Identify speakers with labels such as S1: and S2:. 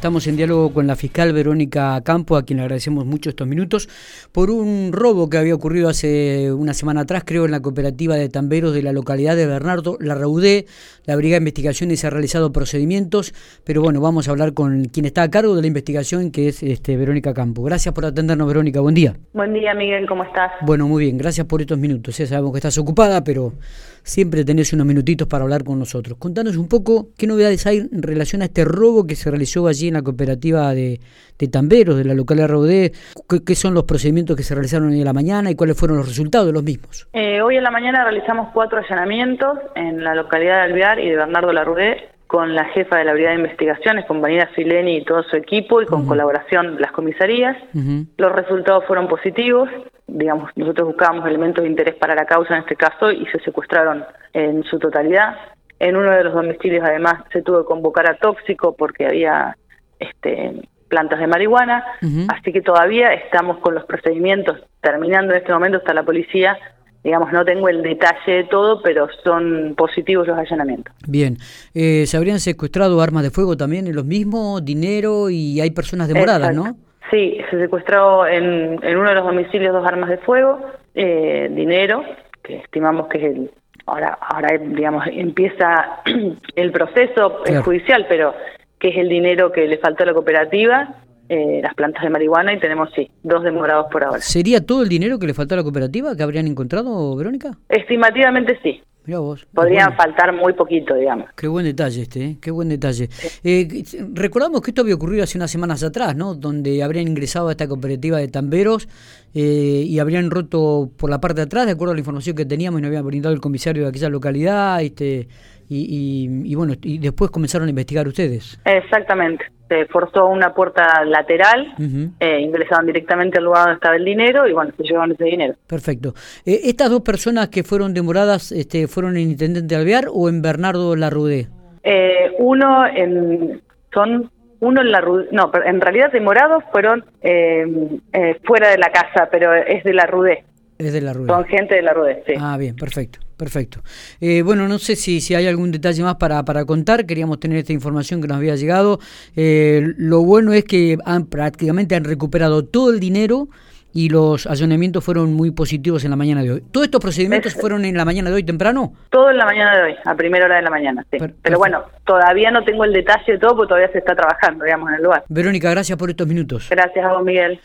S1: Estamos en diálogo con la fiscal Verónica Campo, a quien le agradecemos mucho estos minutos, por un robo que había ocurrido hace una semana atrás, creo, en la cooperativa de tamberos de la localidad de Bernardo La Raudé. La Brigada de Investigaciones ha realizado procedimientos, pero bueno, vamos a hablar con quien está a cargo de la investigación, que es este, Verónica Campo. Gracias por atendernos, Verónica. Buen día.
S2: Buen día, Miguel. ¿Cómo estás?
S1: Bueno, muy bien. Gracias por estos minutos. Ya sabemos que estás ocupada, pero siempre tenés unos minutitos para hablar con nosotros. Contanos un poco qué novedades hay en relación a este robo que se realizó allí en la cooperativa de, tamberos de la localidad de Raudé. ¿Qué, son los procedimientos que se realizaron hoy en la mañana y cuáles fueron los resultados de los mismos?
S2: Eh, hoy en la mañana realizamos cuatro allanamientos en la localidad de Alvear y de Bernardo Larrudé con la jefa de la Brigada de Investigaciones, compañera Fileni y todo su equipo, y con colaboración de las comisarías. Los resultados fueron positivos. Digamos, nosotros buscábamos elementos de interés para la causa en este caso y se secuestraron en su totalidad. En uno de los domicilios, además, se tuvo que convocar a tóxico porque había este, plantas de marihuana. Así que todavía estamos con los procedimientos. Terminando en este momento está la policía digamos, no tengo el detalle de todo, pero son positivos los allanamientos.
S1: Bien, eh, ¿se habrían secuestrado armas de fuego también en los mismos, dinero y hay personas demoradas, no?
S2: Sí, se secuestró en, en, uno de los domicilios dos armas de fuego, eh, dinero, que estimamos que es el, ahora, ahora digamos, empieza el proceso judicial, pero que es el dinero que le faltó a la cooperativa eh, las plantas de marihuana y tenemos, sí, dos demorados por ahora.
S1: ¿Sería todo el dinero que le faltó a la cooperativa que habrían encontrado, Verónica?
S2: Estimativamente sí.
S1: Mira vos.
S2: Podrían faltar muy poquito, digamos.
S1: Qué buen detalle este, ¿eh? qué buen detalle. Eh, recordamos que esto había ocurrido hace unas semanas atrás, ¿no? Donde habrían ingresado a esta cooperativa de tamberos eh, y habrían roto por la parte de atrás, de acuerdo a la información que teníamos y nos había brindado el comisario de aquella localidad, este, y, y bueno, y después comenzaron a investigar ustedes.
S2: Exactamente se forzó una puerta lateral, eh, ingresaron directamente al lugar donde estaba el dinero y bueno, se llevaron ese dinero.
S1: Perfecto. Eh, ¿Estas dos personas que fueron demoradas este, fueron en Intendente Alvear o en Bernardo Larrudé?
S2: Eh, uno en, son uno en la no, en realidad demorados fueron fuera de la casa, pero es de la Rudé.
S1: Es de la Rudé.
S2: Son gente de la Rudé, sí.
S1: Ah, bien, perfecto. Perfecto. Eh, bueno, no sé si, si hay algún detalle más para, para contar. Queríamos tener esta información que nos había llegado. Eh, lo bueno es que han prácticamente han recuperado todo el dinero y los allanamientos fueron muy positivos en la mañana de hoy. ¿Todos estos procedimientos fueron en la mañana de hoy temprano?
S2: Todo en la mañana de hoy, a primera hora de la mañana, sí. Pero bueno, todavía no tengo el detalle de todo porque todavía se está trabajando, digamos, en el lugar.
S1: Verónica, gracias por estos minutos.
S2: Gracias a vos, Miguel.